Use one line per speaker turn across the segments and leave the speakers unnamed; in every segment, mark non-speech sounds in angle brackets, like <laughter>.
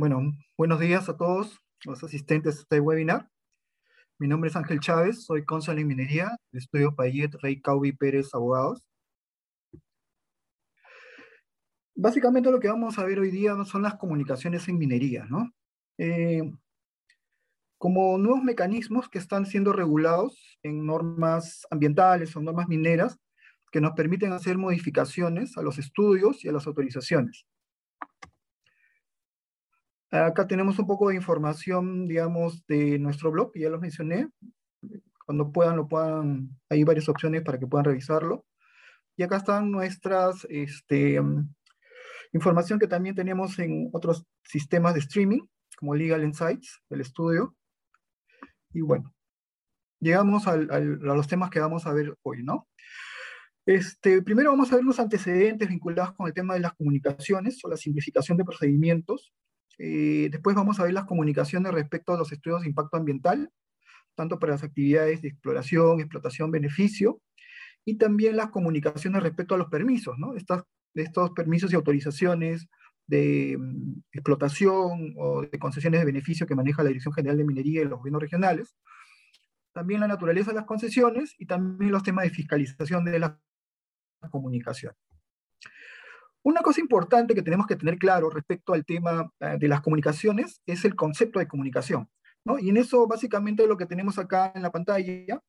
Bueno, buenos días a todos los asistentes a este webinar. Mi nombre es Ángel Chávez, soy cónsul en minería de Estudio Payet Rey Caubi Pérez Abogados. Básicamente lo que vamos a ver hoy día son las comunicaciones en minería, ¿no? Eh, como nuevos mecanismos que están siendo regulados en normas ambientales o normas mineras que nos permiten hacer modificaciones a los estudios y a las autorizaciones. Acá tenemos un poco de información, digamos, de nuestro blog, ya lo mencioné. Cuando puedan, lo puedan, hay varias opciones para que puedan revisarlo. Y acá están nuestras, este, información que también tenemos en otros sistemas de streaming, como Legal Insights, el estudio. Y bueno, llegamos a los temas que vamos a ver hoy, ¿no? Este, primero vamos a ver los antecedentes vinculados con el tema de las comunicaciones o la simplificación de procedimientos. Eh, después vamos a ver las comunicaciones respecto a los estudios de impacto ambiental, tanto para las actividades de exploración, explotación, beneficio, y también las comunicaciones respecto a los permisos, ¿no? Estas, estos permisos y autorizaciones de mm, explotación o de concesiones de beneficio que maneja la Dirección General de Minería y los gobiernos regionales. También la naturaleza de las concesiones y también los temas de fiscalización de la comunicación. Una cosa importante que tenemos que tener claro respecto al tema eh, de las comunicaciones es el concepto de comunicación. ¿no? Y en eso básicamente lo que tenemos acá en la pantalla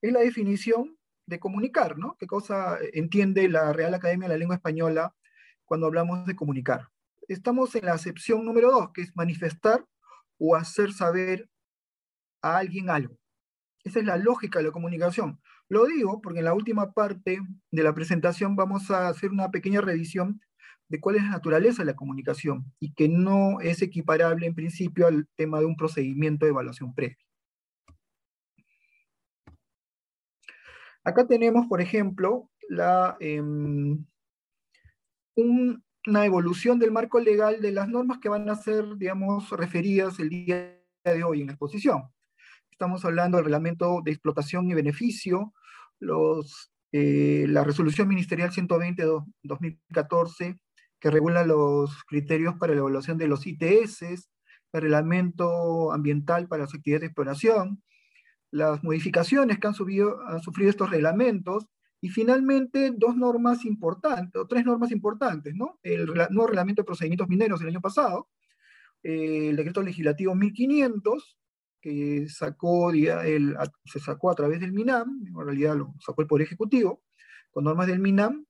es la definición de comunicar, ¿no? ¿Qué cosa entiende la Real Academia de la Lengua Española cuando hablamos de comunicar? Estamos en la acepción número dos, que es manifestar o hacer saber a alguien algo. Esa es la lógica de la comunicación. Lo digo porque en la última parte de la presentación vamos a hacer una pequeña revisión de cuál es la naturaleza de la comunicación y que no es equiparable en principio al tema de un procedimiento de evaluación previa. Acá tenemos, por ejemplo, em, una evolución del marco legal de las normas que van a ser, digamos, referidas el día de hoy en la exposición. Estamos hablando del reglamento de explotación y beneficio, los, eh, la resolución ministerial 120-2014, que regula los criterios para la evaluación de los ITS, el reglamento ambiental para las actividades de exploración, las modificaciones que han, subido, han sufrido estos reglamentos, y finalmente dos normas importantes, o tres normas importantes, ¿no? El nuevo reglamento de procedimientos mineros del año pasado, el decreto legislativo 1500, que sacó, el, se sacó a través del MINAM, en realidad lo sacó el Poder Ejecutivo, con normas del MINAM,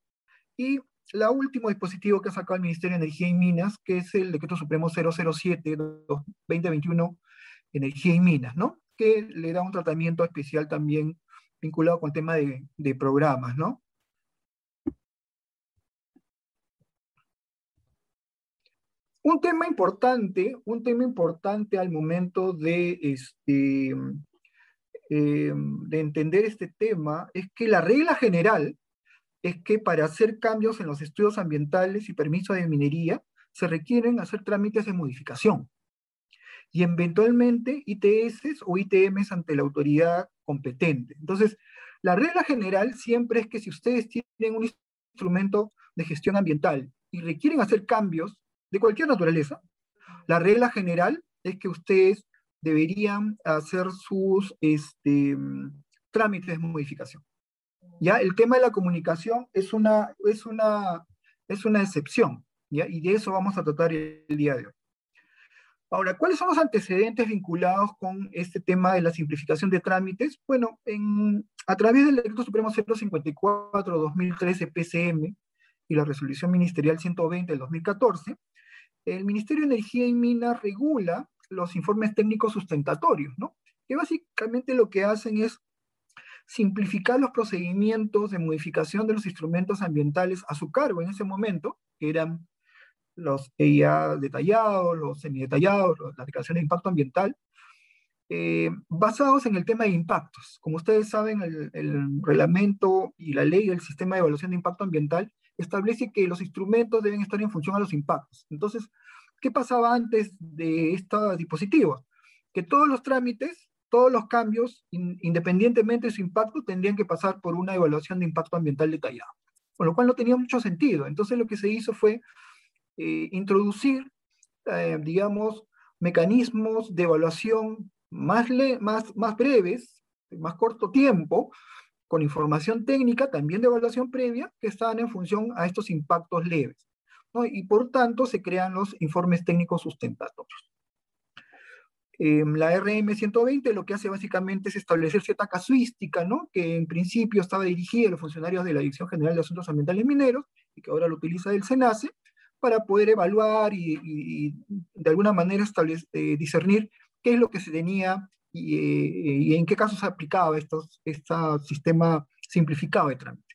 y la último dispositivo que ha sacado el Ministerio de Energía y Minas, que es el Decreto Supremo 007-2021, Energía y Minas, ¿no? Que le da un tratamiento especial también vinculado con el tema de, de programas, ¿no? Un tema importante, un tema importante al momento de, este, eh, de entender este tema es que la regla general es que para hacer cambios en los estudios ambientales y permisos de minería se requieren hacer trámites de modificación y eventualmente ITS o ITMs ante la autoridad competente. Entonces, la regla general siempre es que si ustedes tienen un instrumento de gestión ambiental y requieren hacer cambios de cualquier naturaleza, la regla general es que ustedes deberían hacer sus este, trámites de modificación. ¿Ya? El tema de la comunicación es una, es una, es una excepción, ¿ya? y de eso vamos a tratar el, día de hoy. Ahora, ¿cuáles son los antecedentes vinculados con este tema de la simplificación de trámites? Bueno, en, a través del Decreto Supremo 154-2013 PCM y la Resolución Ministerial 120 del 2014, el Ministerio de Energía y Minas regula los informes técnicos sustentatorios, ¿no? Que básicamente lo que hacen es simplificar los procedimientos de modificación de los instrumentos ambientales a su cargo en ese momento, que eran los EIA detallados, los semidetallados, las declaraciones de impacto ambiental, eh, basados en el tema de impactos. Como ustedes saben, el, el, reglamento y la ley del sistema de evaluación de impacto ambiental establece que los instrumentos deben estar en función a los impactos. Entonces, ¿qué pasaba antes de estos dispositivos? Que todos los trámites, todos los cambios, independientemente de su impacto, tendrían que pasar por una evaluación de impacto ambiental detallado, con lo cual no tenía mucho sentido. Entonces, lo que se hizo fue eh, introducir eh, digamos, mecanismos de evaluación más, más, más breves, más corto tiempo, con información técnica, también de evaluación previa, que están en función a estos impactos leves. Y por tanto se crean los informes técnicos sustentatorios. Em, la RM120 lo que hace básicamente es establecer cierta casuística, ¿no? que en principio estaba dirigida a los funcionarios de la Dirección General de Asuntos Ambientales Mineros y que ahora lo utiliza el SENACE, para poder evaluar y, de alguna manera eh, discernir qué es lo que se tenía y, eh, y en qué casos se aplicaba estos, este sistema simplificado de trámite.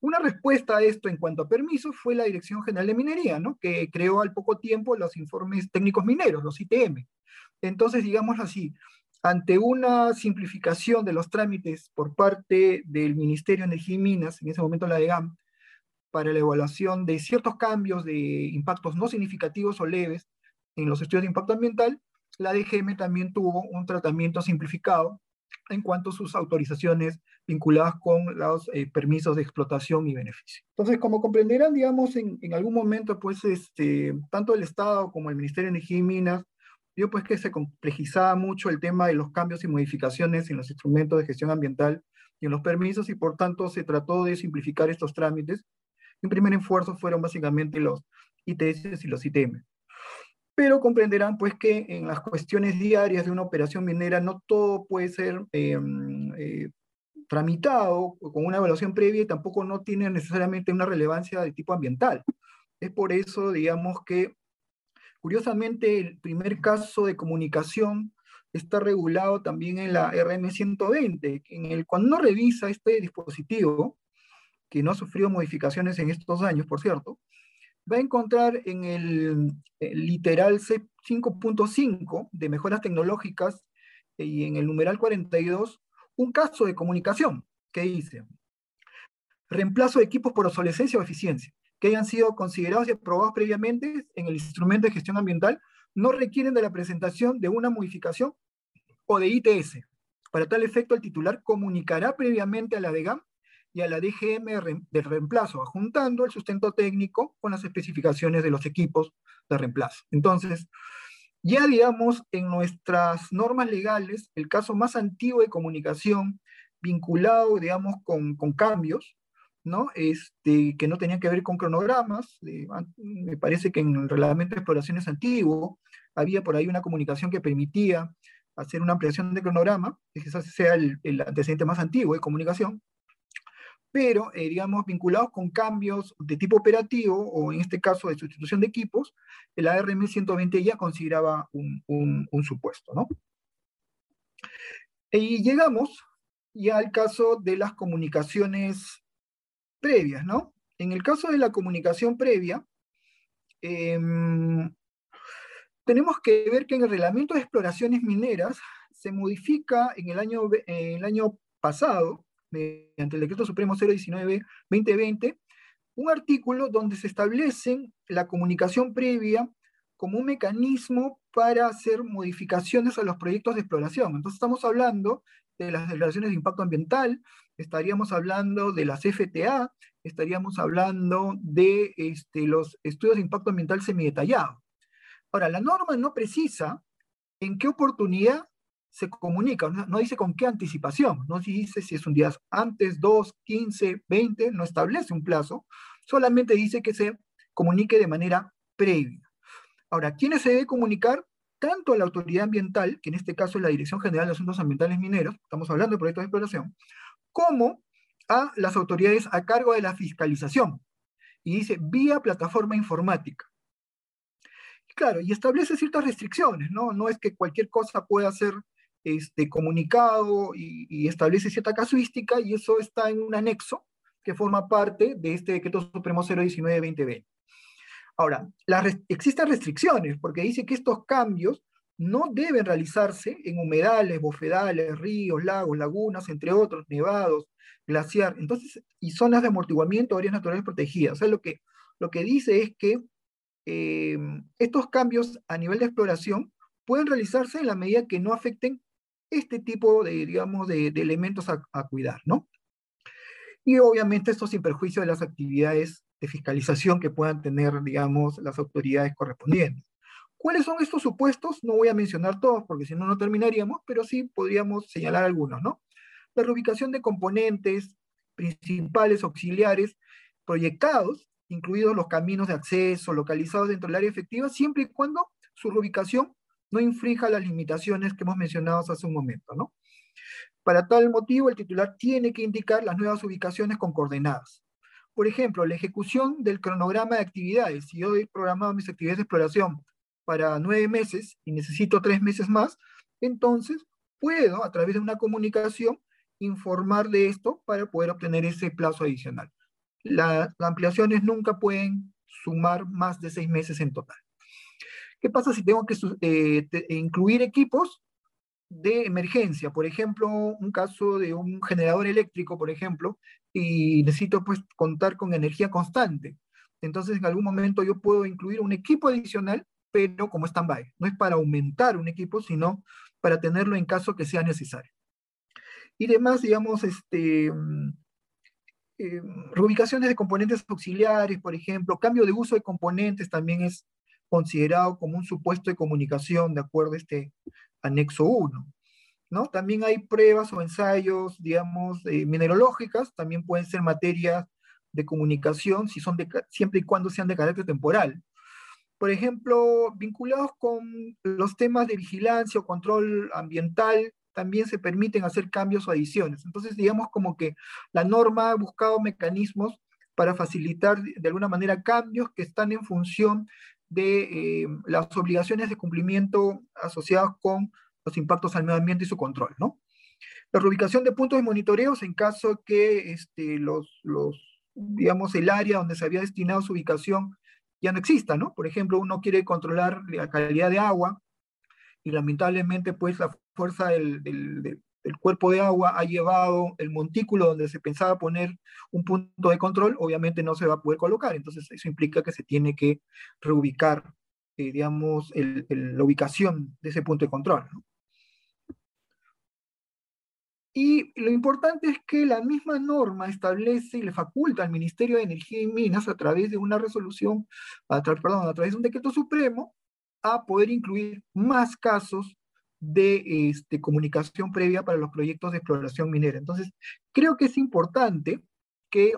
Una respuesta a esto en cuanto a permisos fue la Dirección General de Minería, ¿no? que creó al poco tiempo los informes técnicos mineros, los ITM. Entonces, digamos así, ante una simplificación de los trámites por parte del Ministerio de Energía y Minas, en ese momento la DEGAM, para la evaluación de ciertos cambios de impactos no significativos o leves en los estudios de impacto ambiental, la DGM también tuvo un tratamiento simplificado en cuanto a sus autorizaciones vinculadas con los eh, permisos de explotación y beneficio. Entonces, como comprenderán, digamos, en, algún momento, pues, este, tanto el Estado como el Ministerio de Energía y Minas, vio pues que se complejizaba mucho el tema de los cambios y modificaciones en los instrumentos de gestión ambiental y en los permisos, y por tanto se trató de simplificar estos trámites. En primer esfuerzo fueron básicamente los ITS y los ITM pero comprenderán pues que en las cuestiones diarias de una operación minera no todo puede ser em, eh, tramitado con una evaluación previa y tampoco no tiene necesariamente una relevancia de tipo ambiental. Es por eso, digamos que, curiosamente, el primer caso de comunicación está regulado también en la RM120, en el cuando uno revisa este dispositivo, que no ha sufrido modificaciones en estos años, por cierto, va a encontrar en el, literal C5.5 de mejoras tecnológicas y en el numeral 42 un caso de comunicación que dice reemplazo de equipos por obsolescencia o eficiencia que hayan sido considerados y aprobados previamente en el instrumento de gestión ambiental no requieren de la presentación de una modificación o de ITS. Para tal efecto, el titular comunicará previamente a la DEGAM y a la DGM de reemplazo, adjuntando el sustento técnico con las especificaciones de los equipos de reemplazo. Entonces, ya digamos, en nuestras normas legales, el caso más antiguo de comunicación vinculado, digamos, con, con cambios, ¿no? Este, que no tenían que ver con cronogramas, me parece que en el reglamento de exploraciones antiguo había por ahí una comunicación que permitía hacer una ampliación de cronograma, que quizás sea el, el antecedente más antiguo de comunicación, pero, eh, digamos, vinculados con cambios de tipo operativo, o en este caso de sustitución de equipos, el ARM 120 ya consideraba un, supuesto, ¿no? Y llegamos ya al caso de las comunicaciones previas, ¿no? En el caso de la comunicación previa, em, tenemos que ver que en el reglamento de exploraciones mineras se modifica en el año, en el año pasado mediante el Decreto Supremo 019-2020, un artículo donde se establecen la comunicación previa como un mecanismo para hacer modificaciones a los proyectos de exploración. Entonces estamos hablando de las declaraciones de impacto ambiental, estaríamos hablando de las FTA, estaríamos hablando de este, los estudios de impacto ambiental semidetallados. Ahora, la norma no precisa en qué oportunidad se comunica, no, dice con qué anticipación, no dice si es un día antes, dos, quince, veinte, no establece un plazo, solamente dice que se comunique de manera previa. Ahora, ¿quiénes se debe comunicar? Tanto a la autoridad ambiental, que en este caso es la Dirección General de Asuntos Ambientales Mineros, estamos hablando de proyectos de exploración, como a las autoridades a cargo de la fiscalización. Y dice, vía plataforma informática. Claro, y establece ciertas restricciones, ¿no? No es que cualquier cosa pueda ser este, comunicado y, establece cierta casuística y eso está en un anexo que forma parte de este decreto supremo 019-2020. Ahora, existen restricciones porque dice que estos cambios no deben realizarse en humedales, bofedales, ríos, lagos, lagunas, entre otros, nevados, glaciar, entonces, y zonas de amortiguamiento, áreas naturales protegidas. O sea, lo que, lo que dice es que eh, estos cambios a nivel de exploración pueden realizarse en la medida que no afecten este tipo de, digamos, de, elementos a, cuidar, ¿no? Y obviamente esto sin perjuicio de las actividades de fiscalización que puedan tener, digamos, las autoridades correspondientes. ¿Cuáles son estos supuestos? No voy a mencionar todos porque si no, no terminaríamos, pero sí podríamos señalar algunos, ¿no? La reubicación de componentes principales, auxiliares, proyectados, incluidos los caminos de acceso localizados dentro del área efectiva, siempre y cuando su reubicación no infrija las limitaciones que hemos mencionado hace un momento, ¿no? Para tal motivo, el titular tiene que indicar las nuevas ubicaciones con coordenadas. Por ejemplo, la ejecución del cronograma de actividades. Si yo he programado mis actividades de exploración para nueve meses y necesito tres meses más, entonces puedo, a través de una comunicación, informar de esto para poder obtener ese plazo adicional. las ampliaciones nunca pueden sumar más de seis meses en total. ¿Qué pasa si tengo que eh, incluir equipos de emergencia? Por ejemplo, un caso de un generador eléctrico, por ejemplo, y necesito pues contar con energía constante. Entonces, en algún momento yo puedo incluir un equipo adicional, pero como stand-by. No es para aumentar un equipo, sino para tenerlo en caso que sea necesario. Y demás, digamos, este, mm, eh, reubicaciones de componentes auxiliares, por ejemplo, cambio de uso de componentes también es considerado como un supuesto de comunicación de acuerdo a este anexo 1. ¿no? También hay pruebas o ensayos, digamos, eh, mineralógicas, también pueden ser materias de comunicación si son de, siempre y cuando sean de carácter temporal. Por ejemplo, vinculados con los temas de vigilancia o control ambiental, también se permiten hacer cambios o adiciones. Entonces, digamos como que la norma ha buscado mecanismos para facilitar de alguna manera cambios que están en función de eh, las obligaciones de cumplimiento asociadas con los impactos al medio ambiente y su control, ¿no? La reubicación de puntos de monitoreos en caso que este, los, los, digamos, el área donde se había destinado su ubicación ya no exista, ¿no? Por ejemplo, uno quiere controlar la calidad de agua y lamentablemente, pues, la fuerza del, el cuerpo de agua ha llevado el montículo donde se pensaba poner un punto de control, obviamente no se va a poder colocar. Entonces eso implica que se tiene que reubicar, eh, digamos, la ubicación de ese punto de control. Y lo importante es que la misma norma establece y le faculta al Ministerio de Energía y Minas a través de una resolución, a perdón, a través de un decreto supremo, a poder incluir más casos de este, comunicación previa para los proyectos de exploración minera. Entonces, creo que es importante que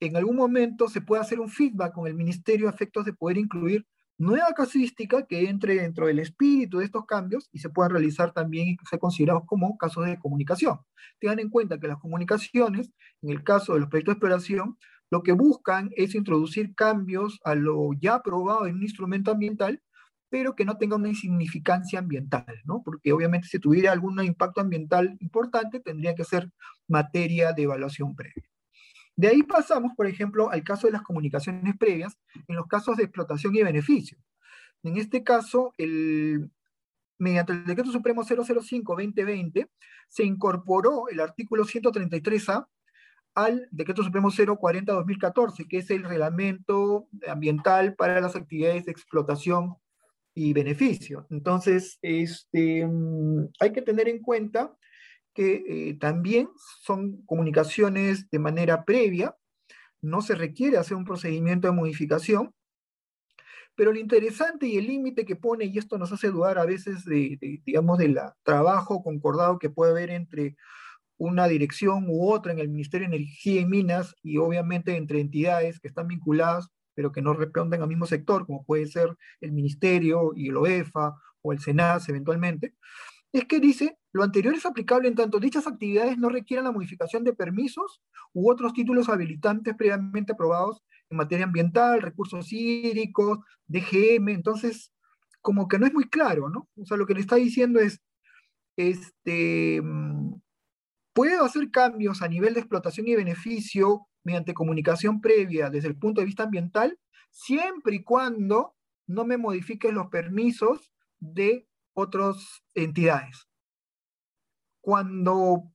en algún momento se pueda hacer un feedback con el Ministerio a efectos de poder incluir nueva casuística que entre dentro del espíritu de estos cambios y se puedan realizar también y ser considerados como casos de comunicación. Tengan en cuenta que las comunicaciones, en el caso de los proyectos de exploración, lo que buscan es introducir cambios a lo ya aprobado en un instrumento ambiental pero que no tenga una insignificancia ambiental, ¿no? Porque obviamente si tuviera algún impacto ambiental importante, tendría que ser materia de evaluación previa. De ahí pasamos, por ejemplo, al caso de las comunicaciones previas, en los casos de explotación y beneficio. En este caso, el, mediante el Decreto Supremo 005-2020, se incorporó el artículo 133A al Decreto Supremo 040-2014, que es el reglamento ambiental para las actividades de explotación y beneficio. Entonces, este, mm, hay que tener en cuenta que eh, también son comunicaciones de manera previa, no se requiere hacer un procedimiento de modificación, pero lo interesante y el límite que pone, y esto nos hace dudar a veces de, digamos, del trabajo concordado que puede haber entre una dirección u otra en el Ministerio de Energía y Minas y obviamente entre entidades que están vinculadas pero que no responden al mismo sector, como puede ser el Ministerio y el OEFA o el SENAS eventualmente, es que dice, lo anterior es aplicable en tanto dichas actividades no requieran la modificación de permisos u otros títulos habilitantes previamente aprobados en materia ambiental, recursos hídricos, DGM, entonces como que no es muy claro, ¿no? O sea, lo que le está diciendo es, este, mm, puedo hacer cambios a nivel de explotación y beneficio mediante comunicación previa desde el punto de vista ambiental, siempre y cuando no me modifique los permisos de otras entidades. Cuando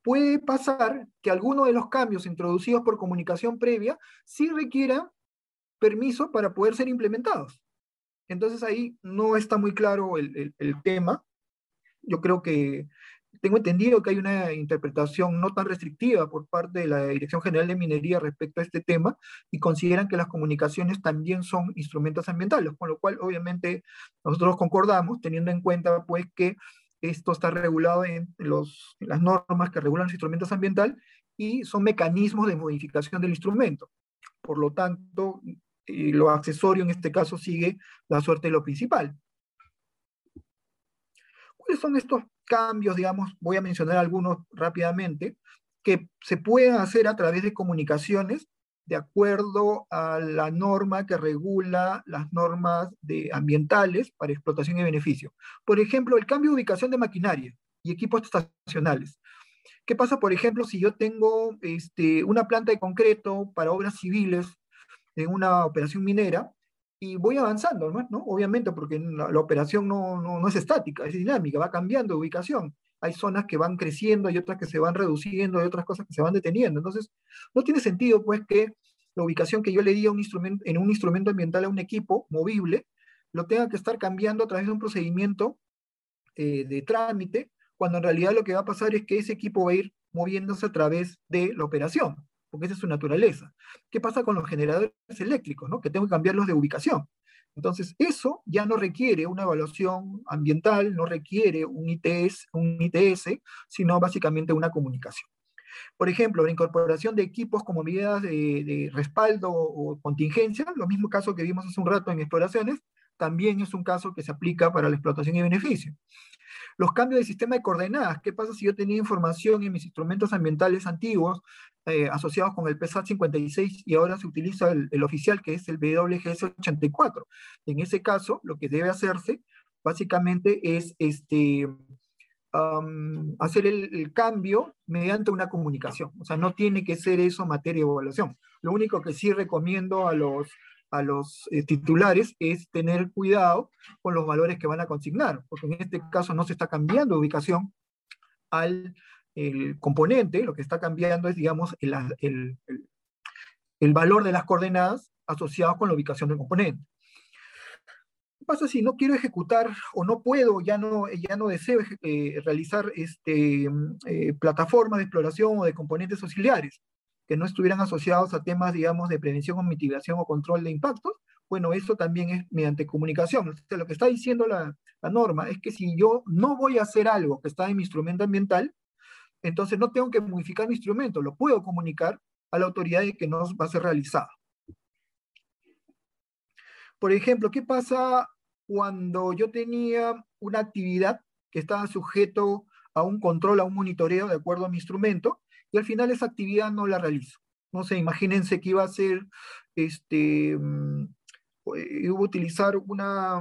puede pasar que alguno de los cambios introducidos por comunicación previa sí requieran permiso para poder ser implementados. Entonces ahí no está muy claro el, el tema. Yo creo que tengo entendido que hay una interpretación no tan restrictiva por parte de la Dirección General de Minería respecto a este tema y consideran que las comunicaciones también son instrumentos ambientales, con lo cual obviamente nosotros concordamos teniendo en cuenta pues que esto está regulado en, las normas que regulan los instrumentos ambientales y son mecanismos de modificación del instrumento. Por lo tanto, lo accesorio en este caso sigue la suerte de lo principal. ¿Cuáles son estos cambios, digamos, voy a mencionar algunos rápidamente, que se pueden hacer a través de comunicaciones de acuerdo a la norma que regula las normas de ambientales para explotación y beneficio. Por ejemplo, el cambio de ubicación de maquinaria y equipos estacionales. ¿Qué pasa, por ejemplo, si yo tengo este, una planta de concreto para obras civiles en una operación minera y voy avanzando, ¿no? Obviamente, porque la, operación no, no, no, es estática, es dinámica, va cambiando de ubicación. Hay zonas que van creciendo, hay otras que se van reduciendo, hay otras cosas que se van deteniendo. Entonces, no tiene sentido, pues, que la ubicación que yo le di a un instrumento, en un instrumento ambiental a un equipo movible, lo tenga que estar cambiando a través de un procedimiento eh, de trámite, cuando en realidad lo que va a pasar es que ese equipo va a ir moviéndose a través de la operación porque esa es su naturaleza. ¿Qué pasa con los generadores eléctricos, ¿no? que tengo que cambiarlos de ubicación? Entonces, eso ya no requiere una evaluación ambiental, no requiere un ITS, un ITS sino básicamente una comunicación. Por ejemplo, la incorporación de equipos como medidas de, de, respaldo o contingencia, lo mismo caso que vimos hace un rato en exploraciones, también es un caso que se aplica para la explotación y beneficio. Los cambios de sistema de coordenadas, ¿qué pasa si yo tenía información en mis instrumentos ambientales antiguos eh, asociados con el PSAT 56 y ahora se utiliza el, oficial que es el WGS 84? En ese caso, lo que debe hacerse básicamente es este, hacer el, cambio mediante una comunicación. O sea, no tiene que ser eso materia de evaluación. Lo único que sí recomiendo a los a los eh, titulares es tener cuidado con los valores que van a consignar, porque en este caso no se está cambiando ubicación al el componente, lo que está cambiando es, digamos, el, el, el, valor de las coordenadas asociadas con la ubicación del componente. ¿Qué pasa si no quiero ejecutar o no puedo, ya no, ya no deseo eh, realizar este, eh, plataformas de exploración o de componentes auxiliares? que no estuvieran asociados a temas, digamos, de prevención o mitigación o control de impactos, bueno, eso también es mediante comunicación. lo que está diciendo la, la, norma es que si yo no voy a hacer algo que está en mi instrumento ambiental, entonces no tengo que modificar mi instrumento, lo puedo comunicar a la autoridad de que no va a ser realizado. Por ejemplo, ¿qué pasa cuando yo tenía una actividad que estaba sujeto a un control, a un monitoreo de acuerdo a mi instrumento, y al final esa actividad no la realizo. No sé, imagínense que iba a ser, este, mm, iba a utilizar una,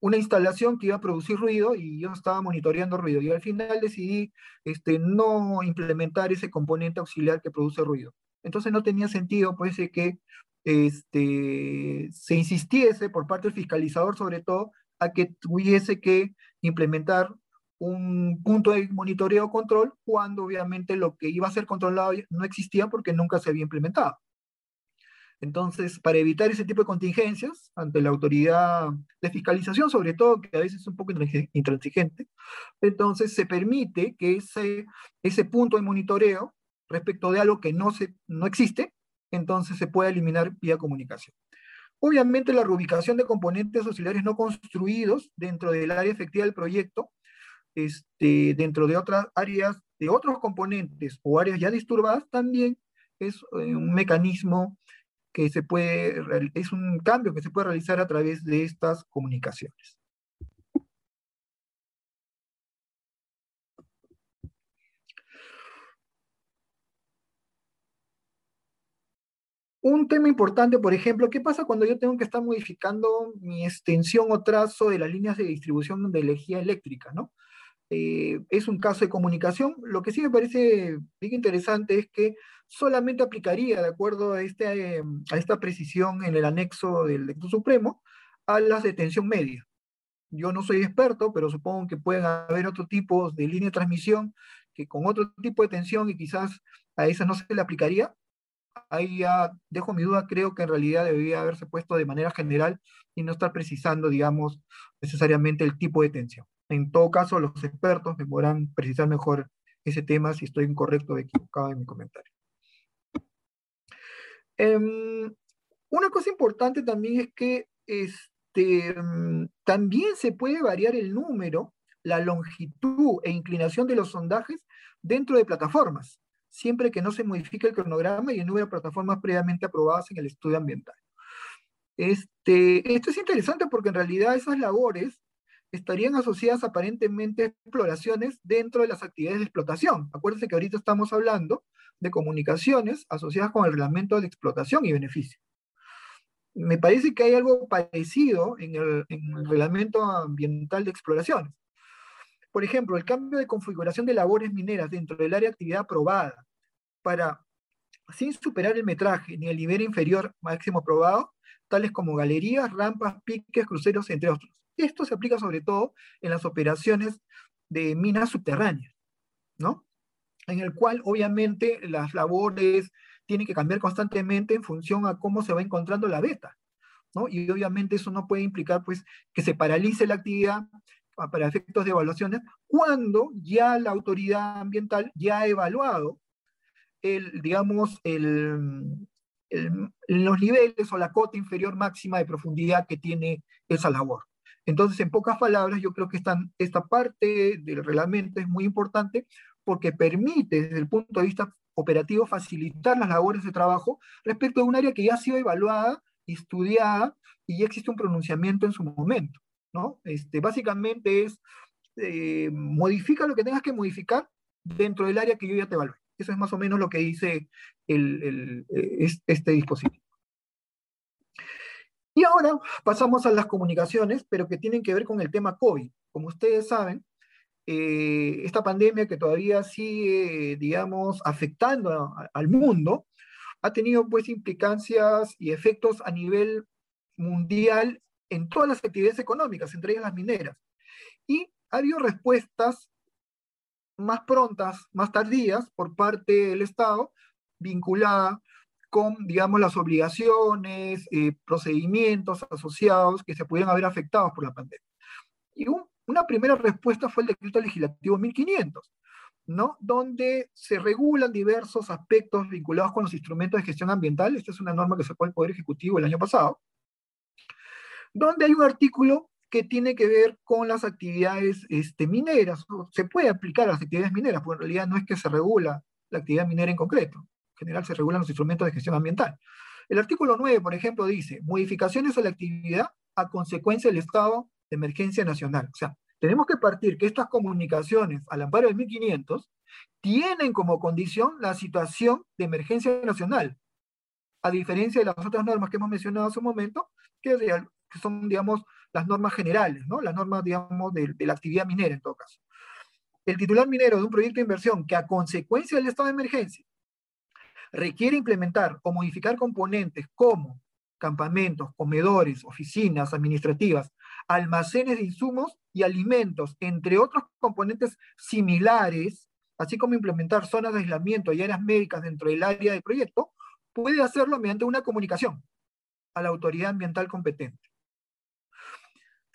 una instalación que iba a producir ruido y yo estaba monitoreando ruido y al final decidí este, no implementar ese componente auxiliar que produce ruido. Entonces no tenía sentido pues que este, se insistiese por parte del fiscalizador sobre todo a que tuviese que implementar un punto de monitoreo control cuando obviamente lo que iba a ser controlado no existía porque nunca se había implementado. Entonces, para evitar ese tipo de contingencias ante la autoridad de fiscalización, sobre todo, que a veces es un poco intransigente, entonces se permite que ese, ese punto de monitoreo respecto de algo que no, se, no existe, entonces se puede eliminar vía comunicación. Obviamente la reubicación de componentes auxiliares no construidos dentro del área efectiva del proyecto este, dentro de otras áreas, de otros componentes o áreas ya disturbadas, también es eh, un mecanismo que se puede, es un cambio que se puede realizar a través de estas comunicaciones. Un tema importante, por ejemplo, ¿qué pasa cuando yo tengo que estar modificando mi extensión o trazo de las líneas de distribución de energía eléctrica, ¿no? Eh, es un caso de comunicación. Lo que sí me parece bien interesante es que solamente aplicaría, de acuerdo a, este, a esta precisión en el anexo del Decreto Supremo, a las de tensión media. Yo no soy experto, pero supongo que pueden haber otros tipos de línea de transmisión que con otro tipo de tensión y quizás a esa no se le aplicaría. Ahí ya dejo mi duda, creo que en realidad debería haberse puesto de manera general y no estar precisando, digamos, necesariamente el tipo de tensión. En todo caso, los expertos me podrán precisar mejor ese tema si estoy incorrecto o equivocado en mi comentario. Em, una cosa importante también es que este, mm, también se puede variar el número, la longitud e inclinación de los sondajes dentro de plataformas, siempre que no se modifique el cronograma y el número de plataformas previamente aprobadas en el estudio ambiental. Este, esto es interesante porque en realidad esas labores estarían asociadas aparentemente a exploraciones dentro de las actividades de explotación. Acuérdense que ahorita estamos hablando de comunicaciones asociadas con el reglamento de explotación y beneficio. Me parece que hay algo parecido en el, en el reglamento ambiental de exploraciones. Por ejemplo, el cambio de configuración de labores mineras dentro del área de actividad aprobada para, sin superar el metraje ni el nivel inferior máximo aprobado, tales como galerías, rampas, piques, cruceros, entre otros. Esto se aplica sobre todo en las operaciones de minas subterráneas, ¿no? En el cual obviamente las labores tienen que cambiar constantemente en función a cómo se va encontrando la beta, ¿no? Y obviamente eso no puede implicar pues que se paralice la actividad para efectos de evaluaciones cuando ya la autoridad ambiental ya ha evaluado el, digamos, el, los niveles o la cota inferior máxima de profundidad que tiene esa labor. Entonces, en pocas palabras, yo creo que esta parte del reglamento es muy importante porque permite, desde el punto de vista operativo, facilitar las labores de trabajo respecto a un área que ya ha sido evaluada, estudiada y ya existe un pronunciamiento en su momento. ¿no? Este, básicamente es, eh, modifica lo que tengas que modificar dentro del área que yo ya te evalué. Eso es más o menos lo que dice eh, este dispositivo. Y ahora pasamos a las comunicaciones, pero que tienen que ver con el tema COVID. Como ustedes saben, eh, esta pandemia que todavía sigue, digamos, afectando al mundo, ha tenido pues implicancias y efectos a nivel mundial en todas las actividades económicas, entre ellas las mineras. Y ha habido respuestas más prontas, más tardías por parte del Estado, vinculada con, digamos, las obligaciones, eh, procedimientos asociados que se pudieran haber afectados por la pandemia. Y una primera respuesta fue el decreto legislativo 1500, ¿no? Donde se regulan diversos aspectos vinculados con los instrumentos de gestión ambiental. Esta es una norma que sacó el Poder Ejecutivo el año pasado, donde hay un artículo que tiene que ver con las actividades este, mineras. Se puede aplicar a las actividades mineras, porque en realidad no es que se regula la actividad minera en concreto. En general se regulan los instrumentos de gestión ambiental. El artículo 9, por ejemplo, dice modificaciones a la actividad a consecuencia del estado de emergencia nacional. O sea, tenemos que partir que estas comunicaciones al amparo del 1500 tienen como condición la situación de emergencia nacional, a diferencia de las otras normas que hemos mencionado hace un momento, que, son, digamos, las normas generales, ¿no? Las normas, digamos, de, la actividad minera en todo caso. El titular minero de un proyecto de inversión que a consecuencia del estado de emergencia requiere implementar o modificar componentes como campamentos, comedores, oficinas administrativas, almacenes de insumos y alimentos, entre otros componentes similares, así como implementar zonas de aislamiento y áreas médicas dentro del área del proyecto, puede hacerlo mediante una comunicación a la autoridad ambiental competente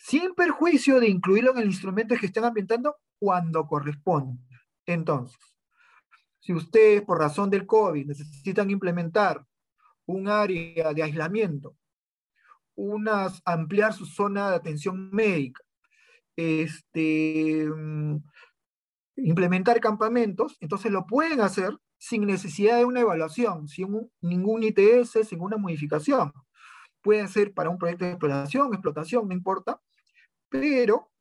sin perjuicio de incluirlo en el instrumento de gestión ambiental cuando corresponde. Entonces, si ustedes por razón del COVID necesitan implementar un área de aislamiento, unas, ampliar su zona de atención médica, este, mm, implementar campamentos, entonces lo pueden hacer sin necesidad de una evaluación, sin ningún ITS, sin una modificación. Puede ser para un proyecto de exploración, explotación, no importa, pero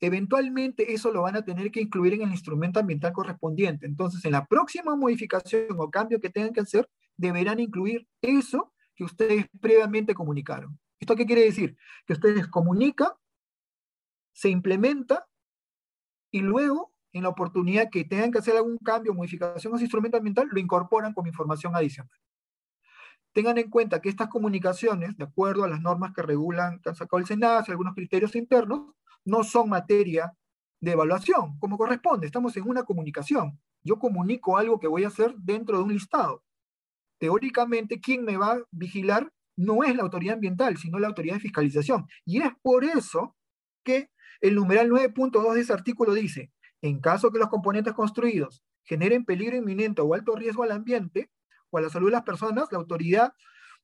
eventualmente eso lo van a tener que incluir en el instrumento ambiental correspondiente. Entonces, en la próxima modificación o cambio que tengan que hacer, deberán incluir eso que ustedes previamente comunicaron. ¿Esto qué quiere decir? Que ustedes comunican, se implementa y luego, en la oportunidad que tengan que hacer algún cambio modificación a ese instrumento ambiental, lo incorporan como información adicional. Tengan en cuenta que estas comunicaciones, de acuerdo a las normas que regulan, que han sacado el Senado, algunos criterios internos, no son materia de evaluación, como corresponde. Estamos en una comunicación. Yo comunico algo que voy a hacer dentro de un listado. Teóricamente, quien me va a vigilar no es la autoridad ambiental, sino la autoridad de fiscalización. Y es por eso que el numeral 9.2 de ese artículo dice, en caso que los componentes construidos generen peligro inminente o alto riesgo al ambiente o a la salud de las personas, la autoridad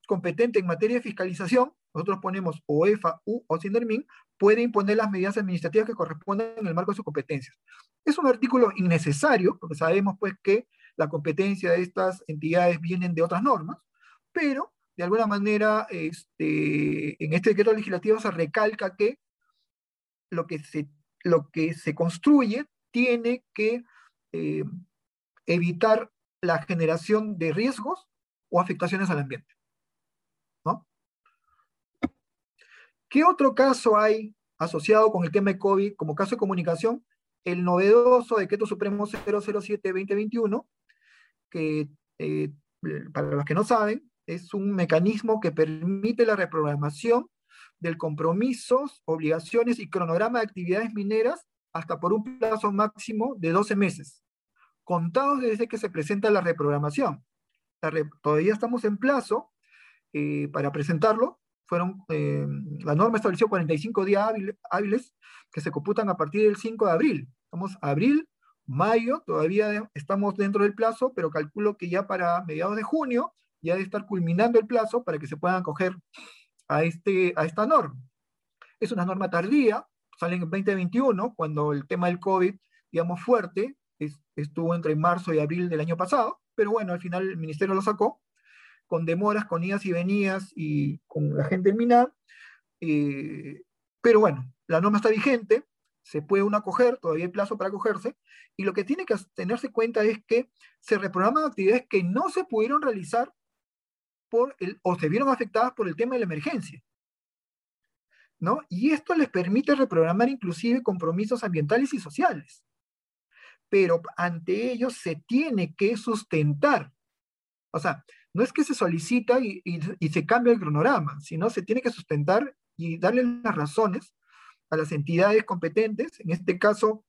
competente en materia de fiscalización, nosotros ponemos OEFA, U o SINDERMIN, puede imponer las medidas administrativas que correspondan en el marco de sus competencias. Es un artículo innecesario, porque sabemos pues que la competencia de estas entidades vienen de otras normas, pero de alguna manera este, en este decreto legislativo se recalca que lo que se, lo que se construye tiene que eh, evitar la generación de riesgos o afectaciones al ambiente. ¿no? ¿Qué otro caso hay asociado con el tema de COVID como caso de comunicación? El novedoso Decreto Supremo 007-2021, que eh, para los que no saben, es un mecanismo que permite la reprogramación del compromisos, obligaciones y cronograma de actividades mineras hasta por un plazo máximo de 12 meses, contados desde que se presenta la reprogramación. todavía estamos en plazo eh, para presentarlo. Fueron, eh, la norma estableció 45 días hábiles que se computan a partir del 5 de abril. Estamos abril, mayo, todavía estamos dentro del plazo, pero calculo que ya para mediados de junio ya debe estar culminando el plazo para que se puedan acoger a, este, a esta norma. Es una norma tardía, sale en 2021, cuando el tema del COVID, digamos, fuerte, estuvo entre marzo y abril del año pasado, pero bueno, al final el ministerio lo sacó, con demoras, con idas y venidas y con la gente en MINAR, eh, pero bueno, la norma está vigente, se puede uno acoger, todavía hay plazo para acogerse, y lo que tiene que tenerse cuenta es que se reprograman actividades que no se pudieron realizar por el, o se vieron afectadas por el tema de la emergencia. ¿no? Y esto les permite reprogramar inclusive compromisos ambientales y sociales. Pero ante ellos se tiene que sustentar. O sea, no es que se solicita y, y se cambia el cronograma, sino se tiene que sustentar y darle las razones a las entidades competentes, en este caso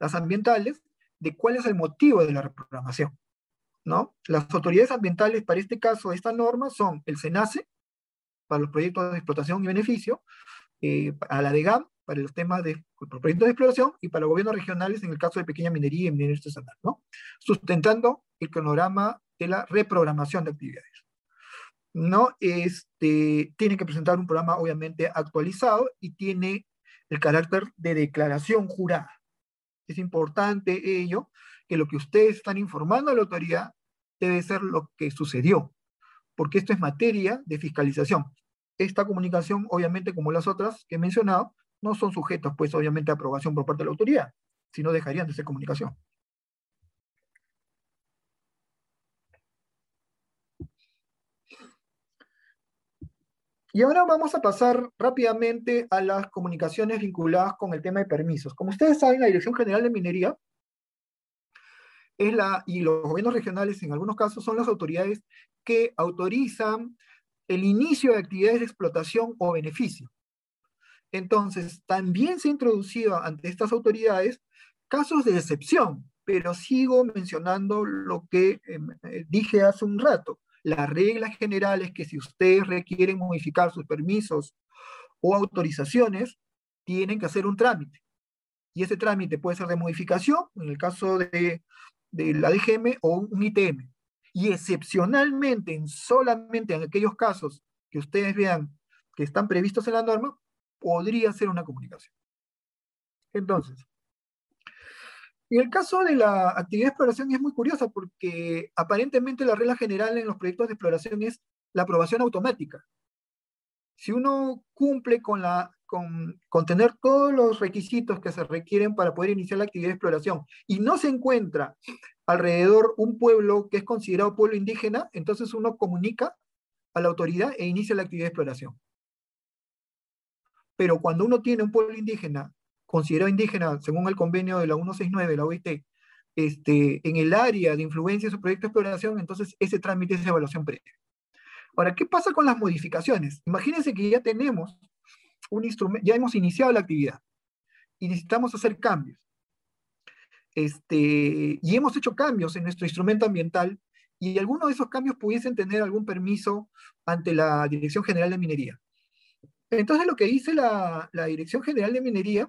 las ambientales, de cuál es el motivo de la reprogramación. ¿no? Las autoridades ambientales para este caso, esta norma, son el SENACE, para los proyectos de explotación y beneficio, eh, a la DEGAM, para los temas de proyectos de exploración, y para los gobiernos regionales en el caso de pequeña minería y minería artesanal, ¿no? Sustentando el cronograma de la reprogramación de actividades. ¿No? Este, tiene que presentar un programa obviamente actualizado y tiene el carácter de declaración jurada. Es importante ello, que lo que ustedes están informando a la autoridad debe ser lo que sucedió, porque esto es materia de fiscalización. Esta comunicación, obviamente, como las otras que he mencionado, no son sujetos, pues, obviamente, a aprobación por parte de la autoridad, sino dejarían de ser comunicación. Y ahora vamos a pasar rápidamente a las comunicaciones vinculadas con el tema de permisos. Como ustedes saben, la Dirección General de Minería es la, y los gobiernos regionales en algunos casos son las autoridades que autorizan el inicio de actividades de explotación o beneficio. Entonces, también se ha introducido ante estas autoridades casos de excepción, pero sigo mencionando lo que em, eh, dije hace un rato. La regla general es que si ustedes requieren modificar sus permisos o autorizaciones, tienen que hacer un trámite. Y ese trámite puede ser de modificación, en el caso de, la DGM, o un ITM. Y excepcionalmente, en solamente en aquellos casos que ustedes vean que están previstos en la norma, podría ser una comunicación. Entonces, en el caso de la actividad de exploración es muy curiosa porque aparentemente la regla general en los proyectos de exploración es la aprobación automática. Si uno cumple con, con, con tener todos los requisitos que se requieren para poder iniciar la actividad de exploración y no se encuentra alrededor un pueblo que es considerado pueblo indígena, entonces uno comunica a la autoridad e inicia la actividad de exploración. Pero cuando uno tiene un pueblo indígena considerado indígena, según el convenio de la 169 de la OIT, este, en el área de influencia de su proyecto de exploración, entonces ese trámite es evaluación previa. Ahora, ¿qué pasa con las modificaciones? Imagínense que ya tenemos un instrumento, ya hemos iniciado la actividad y necesitamos hacer cambios. Este, y hemos hecho cambios en nuestro instrumento ambiental y algunos de esos cambios pudiesen tener algún permiso ante la Dirección General de Minería. Entonces lo que dice la, Dirección General de Minería,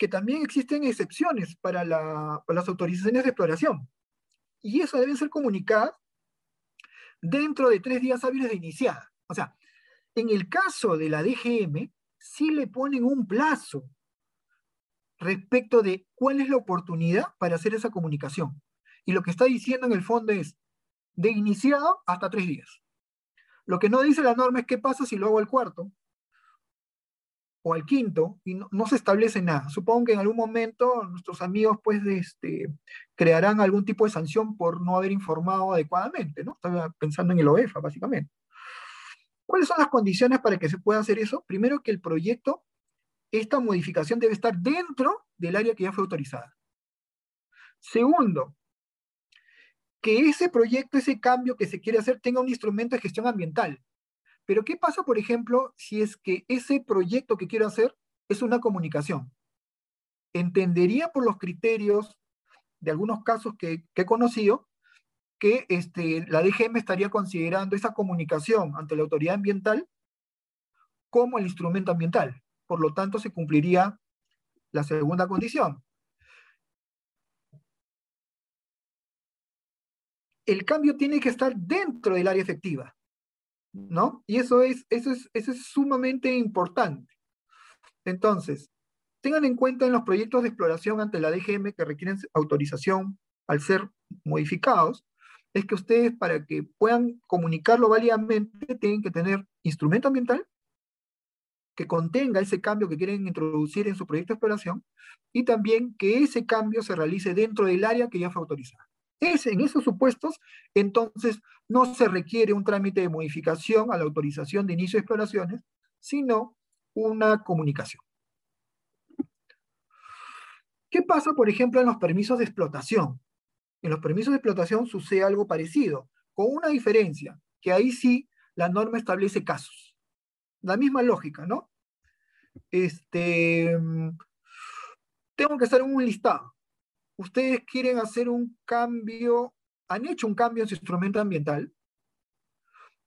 que también existen excepciones para, las autorizaciones de exploración. Y eso deben ser comunicadas dentro de tres días hábiles de iniciada. O sea, en el caso de la DGM, sí le ponen un plazo respecto de cuál es la oportunidad para hacer esa comunicación. Y lo que está diciendo en el fondo es de iniciado hasta tres días. Lo que no dice la norma es qué pasa si lo hago al cuarto o al quinto y no, se establece nada. Supongo que en algún momento nuestros amigos pues este, crearán algún tipo de sanción por no haber informado adecuadamente, ¿no? Estaba pensando en el OEFA, básicamente. ¿Cuáles son las condiciones para que se pueda hacer eso? Primero que el proyecto, esta modificación debe estar dentro del área que ya fue autorizada. Segundo, que ese proyecto, ese cambio que se quiere hacer tenga un instrumento de gestión ambiental. Pero ¿qué pasa, por ejemplo, si es que ese proyecto que quiero hacer es una comunicación? Entendería por los criterios de algunos casos que, he conocido que este, la DGM estaría considerando esa comunicación ante la autoridad ambiental como el instrumento ambiental. Por lo tanto, se cumpliría la segunda condición. el cambio tiene que estar dentro del área efectiva, ¿no? Y eso es, eso es, eso es sumamente importante. Entonces, tengan en cuenta en los proyectos de exploración ante la DGM que requieren autorización al ser modificados, es que ustedes para que puedan comunicarlo válidamente tienen que tener instrumento ambiental que contenga ese cambio que quieren introducir en su proyecto de exploración y también que ese cambio se realice dentro del área que ya fue autorizada en esos supuestos, entonces no se requiere un trámite de modificación a la autorización de inicio de exploraciones, sino una comunicación. ¿Qué pasa, por ejemplo, en los permisos de explotación? En los permisos de explotación sucede algo parecido, con una diferencia, que ahí sí la norma establece casos. La misma lógica, ¿no? Este, tengo que hacer un listado ustedes quieren hacer un cambio, han hecho un cambio en su instrumento ambiental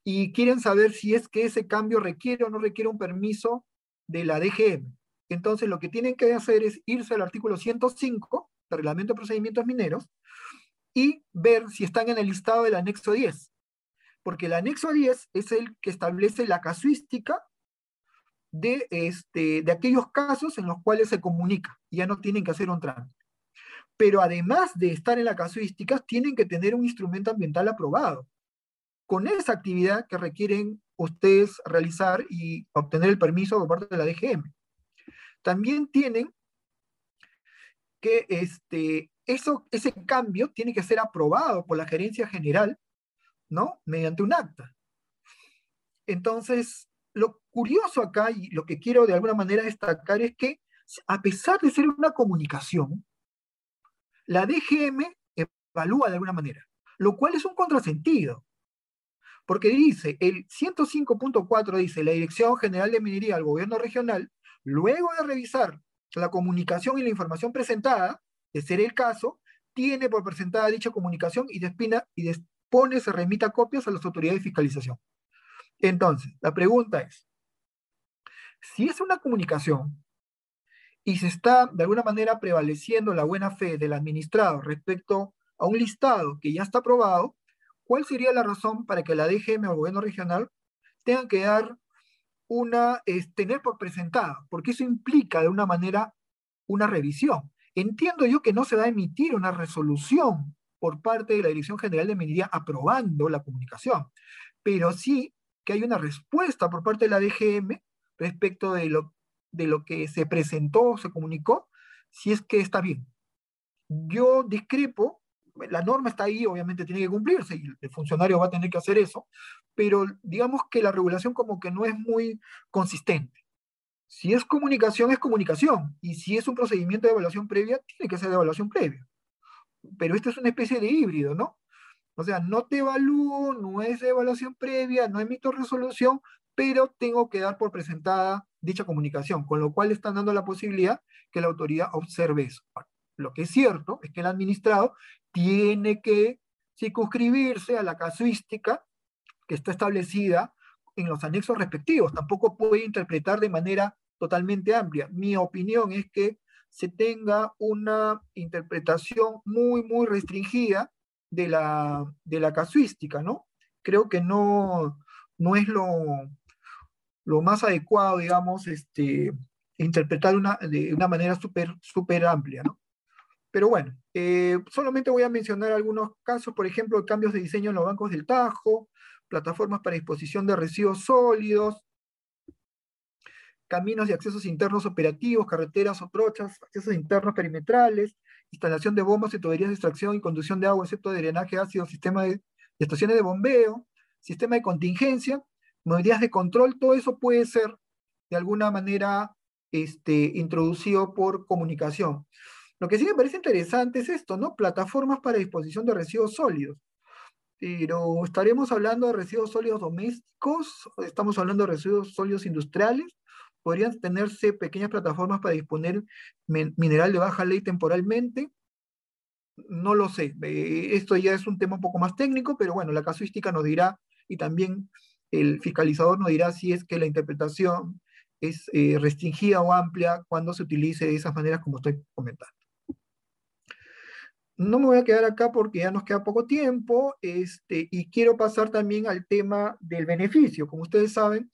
y quieren saber si es que ese cambio requiere o no requiere un permiso de la DGM. Entonces lo que tienen que hacer es irse al artículo 105 del Reglamento de Procedimientos Mineros y ver si están en el listado del anexo 10. Porque el anexo 10 es el que establece la casuística de, este, de aquellos casos en los cuales se comunica. Y ya no tienen que hacer un trámite pero además de estar en la casuística, tienen que tener un instrumento ambiental aprobado. Con esa actividad que requieren ustedes realizar y obtener el permiso por parte de la DGM. También tienen que este, eso, ese cambio tiene que ser aprobado por la gerencia general, ¿no? Mediante un acta. Entonces, lo curioso acá y lo que quiero de alguna manera destacar es que a pesar de ser una comunicación, la DGM evalúa de alguna manera, lo cual es un contrasentido. Porque dice, el 105.4 dice, la Dirección General de Minería al Gobierno Regional, luego de revisar la comunicación y la información presentada, de ser el caso, tiene por presentada dicha comunicación y, despina, y dispone, se remita copias a las autoridades de fiscalización. Entonces, la pregunta es, si es una comunicación y se está de alguna manera prevaleciendo la buena fe del administrado respecto a un listado que ya está aprobado, ¿cuál sería la razón para que la DGM o el gobierno regional tengan que dar una, tener por presentada? Porque eso implica de una manera una revisión. Entiendo yo que no se va a emitir una resolución por parte de la Dirección General de Minería aprobando la comunicación, pero sí que hay una respuesta por parte de la DGM respecto de lo de lo que se presentó, se comunicó, si es que está bien. Yo discrepo, la norma está ahí, obviamente tiene que cumplirse y el funcionario va a tener que hacer eso, pero digamos que la regulación como que no es muy consistente. Si es comunicación, es comunicación, y si es un procedimiento de evaluación previa, tiene que ser de evaluación previa. Pero esto es una especie de híbrido, ¿no? O sea, no te evalúo, no es evaluación previa, no emito resolución, pero tengo que dar por presentada dicha comunicación, con lo cual están dando la posibilidad que la autoridad observe eso. Lo que es cierto es que el administrado tiene que circunscribirse a la casuística que está establecida en los anexos respectivos, tampoco puede interpretar de manera totalmente amplia. Mi opinión es que se tenga una interpretación muy, muy restringida de la, de la casuística, ¿no? Creo que no, no es lo, lo más adecuado, digamos, este, interpretar una, de una manera súper super amplia, ¿no? Pero bueno, eh, solamente voy a mencionar algunos casos, por ejemplo, cambios de diseño en los bancos del Tajo, plataformas para disposición de residuos sólidos, caminos y accesos internos operativos, carreteras o trochas, accesos internos perimetrales, instalación de bombas y tuberías de extracción y conducción de agua, excepto de drenaje ácido, sistema de, estaciones de bombeo, sistema de contingencia, medidas de control, todo eso puede ser de alguna manera este, introducido por comunicación. Lo que sí me parece interesante es esto, ¿no? Plataformas para disposición de residuos sólidos. Pero estaremos hablando de residuos sólidos domésticos, estamos hablando de residuos sólidos industriales, podrían tenerse pequeñas plataformas para disponer mineral de baja ley temporalmente. No lo sé, eh, esto ya es un tema un poco más técnico, pero bueno, la casuística nos dirá y también el fiscalizador nos dirá si es que la interpretación es eh, restringida o amplia cuando se utilice de esas maneras como estoy comentando. No me voy a quedar acá porque ya nos queda poco tiempo este, y quiero pasar también al tema del beneficio. Como ustedes saben,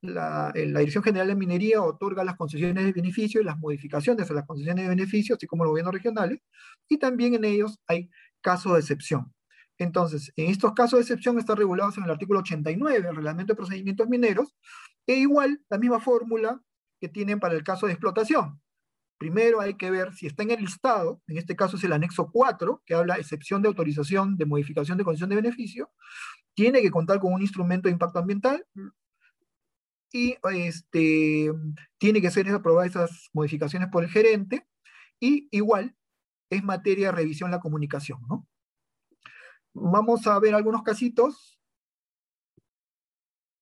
la, eh, la, Dirección General de Minería otorga las concesiones de beneficio y las modificaciones a las concesiones de beneficio, así como los gobiernos regionales, y también en ellos hay casos de excepción. Entonces, en estos casos de excepción están regulados en el artículo 89 del Reglamento de Procedimientos Mineros, e igual la misma fórmula que tienen para el caso de explotación. Primero hay que ver si está en el listado, en este caso es el anexo 4, que habla excepción de autorización de modificación de concesión de beneficio, tiene que contar con un instrumento de impacto ambiental, y este, tiene que ser aprobadas esas modificaciones por el gerente y igual es materia de revisión la comunicación, ¿no? Vamos a ver algunos casitos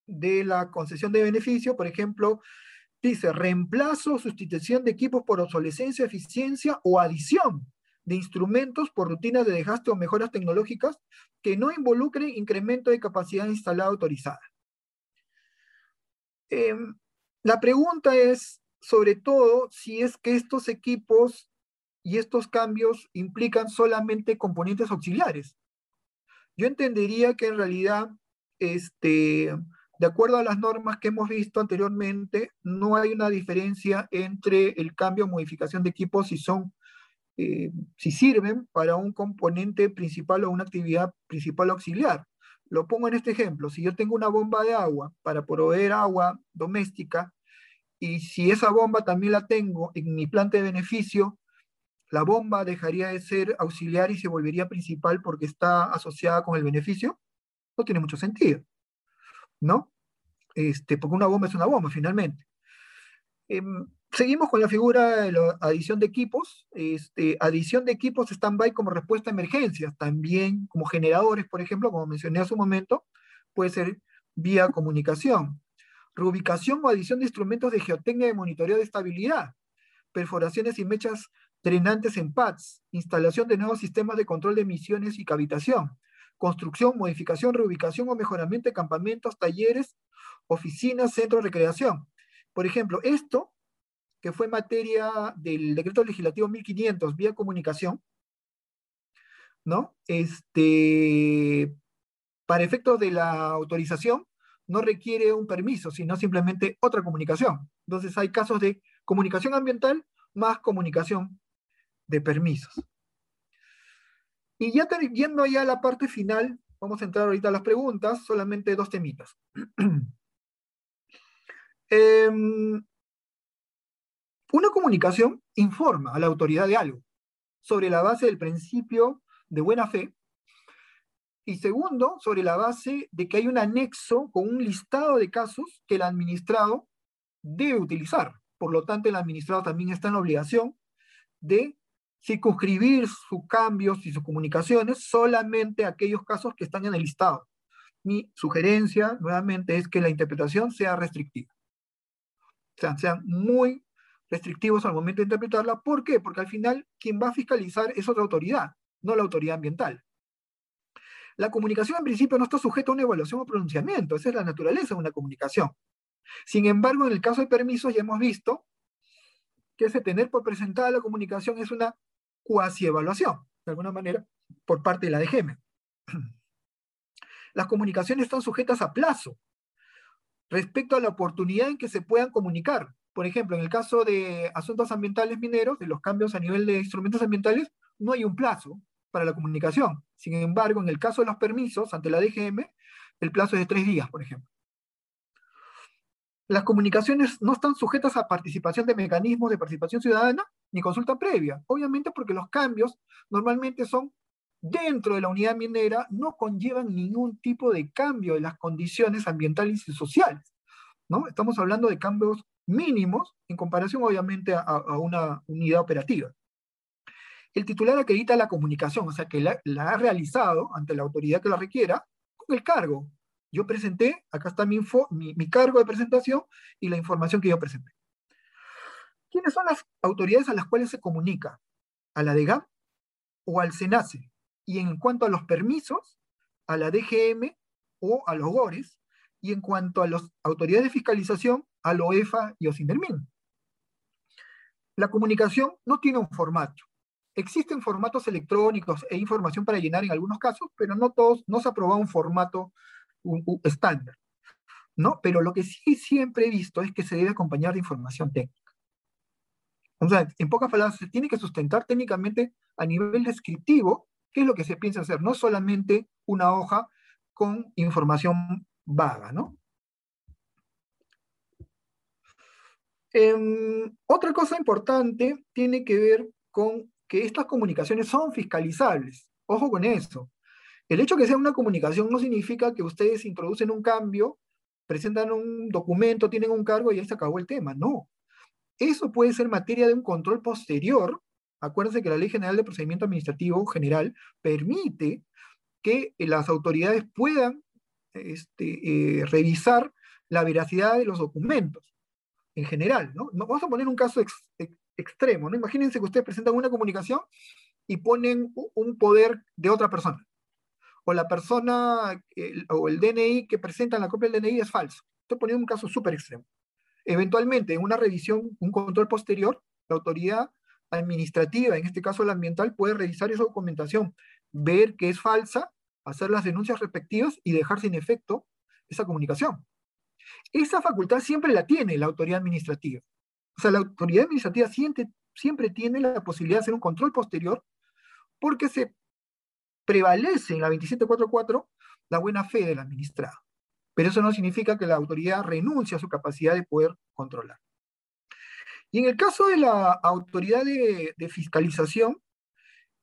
de la concesión de beneficio, por ejemplo, dice reemplazo, sustitución de equipos por obsolescencia, eficiencia o adición de instrumentos por rutinas de desgaste o mejoras tecnológicas que no involucren incremento de capacidad instalada autorizada. Em, la pregunta es, sobre todo, si es que estos equipos y estos cambios implican solamente componentes auxiliares. Yo entendería que en realidad, este, de acuerdo a las normas que hemos visto anteriormente, no hay una diferencia entre el cambio o modificación de equipos si son, eh, si sirven para un componente principal o una actividad principal auxiliar. Lo pongo en este ejemplo. Si yo tengo una bomba de agua para proveer agua doméstica y si esa bomba también la tengo en mi planta de beneficio, la bomba dejaría de ser auxiliar y se volvería principal porque está asociada con el beneficio. No tiene mucho sentido. ¿No? Este, porque una bomba es una bomba finalmente. Em, Seguimos con la figura de la adición de equipos. Este, adición de equipos stand-by como respuesta a emergencias, también como generadores, por ejemplo, como mencioné hace un momento, puede ser vía comunicación. Reubicación o adición de instrumentos de geotecnia de monitoreo de estabilidad. Perforaciones y mechas drenantes en pads. Instalación de nuevos sistemas de control de emisiones y cavitación. Construcción, modificación, reubicación o mejoramiento de campamentos, talleres, oficinas, centros de recreación. Por ejemplo, esto que fue materia del decreto legislativo 1500 vía comunicación, ¿no? Este, para efectos de la autorización, no requiere un permiso, sino simplemente otra comunicación. Entonces hay casos de comunicación ambiental más comunicación de permisos. Y ya yendo ya a la parte final, vamos a entrar ahorita a las preguntas, solamente dos temitas. eh, <clears throat> una comunicación informa a la autoridad de algo sobre la base del principio de buena fe y segundo, sobre la base de que hay un anexo con un listado de casos que el administrado debe utilizar. Por lo tanto, el administrado también está en la obligación de circunscribir sus cambios y sus comunicaciones solamente a aquellos casos que están en el listado. Mi sugerencia, nuevamente, es que la interpretación sea restrictiva. O sea, sean muy restrictivos al momento de interpretarla. ¿Por qué? Porque al final quien va a fiscalizar es otra autoridad, no la autoridad ambiental. La comunicación en principio no está sujeta a una evaluación o pronunciamiento, esa es la naturaleza de una comunicación. Sin embargo, en el caso de permisos ya hemos visto que ese tener por presentada la comunicación es una cuasi evaluación, de alguna manera, por parte de la DGM. Las comunicaciones están sujetas a plazo respecto a la oportunidad en que se puedan comunicar. Por ejemplo, en el caso de asuntos ambientales mineros, de los cambios a nivel de instrumentos ambientales, no hay un plazo para la comunicación. Sin embargo, en el caso de los permisos ante la DGM, el plazo es de tres días, por ejemplo. Las comunicaciones no están sujetas a participación de mecanismos de participación ciudadana ni consulta previa, obviamente porque los cambios normalmente son dentro de la unidad minera, no conllevan ningún tipo de cambio de las condiciones ambientales y sociales. ¿no? Estamos hablando de cambios mínimos en comparación obviamente a, una unidad operativa el titular acredita la comunicación, o sea que la, ha realizado ante la autoridad que la requiera con el cargo. Yo presenté, acá está mi, info, mi, cargo de presentación y la información que yo presenté. ¿Quiénes son las autoridades a las cuales se comunica? ¿A la DEGAM o al SENACE? Y en cuanto a los permisos, a la DGM o a los GORES, y en cuanto a las autoridades de fiscalización, a la OEFA y OSINDERMIN. La comunicación no tiene un formato. Existen formatos electrónicos e información para llenar en algunos casos, pero no todos, no se ha aprobado un formato estándar. ¿no? Pero lo que sí siempre he visto es que se debe acompañar de información técnica. O sea, en pocas palabras, se tiene que sustentar técnicamente a nivel descriptivo qué es lo que se piensa hacer, no solamente una hoja con información vaga, ¿no? Em, otra cosa importante tiene que ver con que estas comunicaciones son fiscalizables. Ojo con eso. El hecho de que sea una comunicación no significa que ustedes introducen un cambio, presentan un documento, tienen un cargo y ya se acabó el tema. No. Eso puede ser materia de un control posterior. Acuérdense que la Ley General de Procedimiento Administrativo General permite que las autoridades puedan este, eh, revisar la veracidad de los documentos en general. ¿no? Vamos a poner un caso extremo, ¿no? Imagínense que ustedes presentan una comunicación y ponen un poder de otra persona. O la persona o el DNI que presentan la copia del DNI es falso. Estoy poniendo un caso súper extremo. Eventualmente, en una revisión, un control posterior, la autoridad administrativa, en este caso la ambiental, puede revisar esa documentación, ver que es falsa, hacer las denuncias respectivas y dejar sin efecto esa comunicación. Esa facultad siempre la tiene la autoridad administrativa. O sea, la autoridad administrativa siempre, tiene la posibilidad de hacer un control posterior porque se prevalece en la 2744 la buena fe del administrado. Pero eso no significa que la autoridad renuncie a su capacidad de poder controlar. Y en el caso de la autoridad de, fiscalización,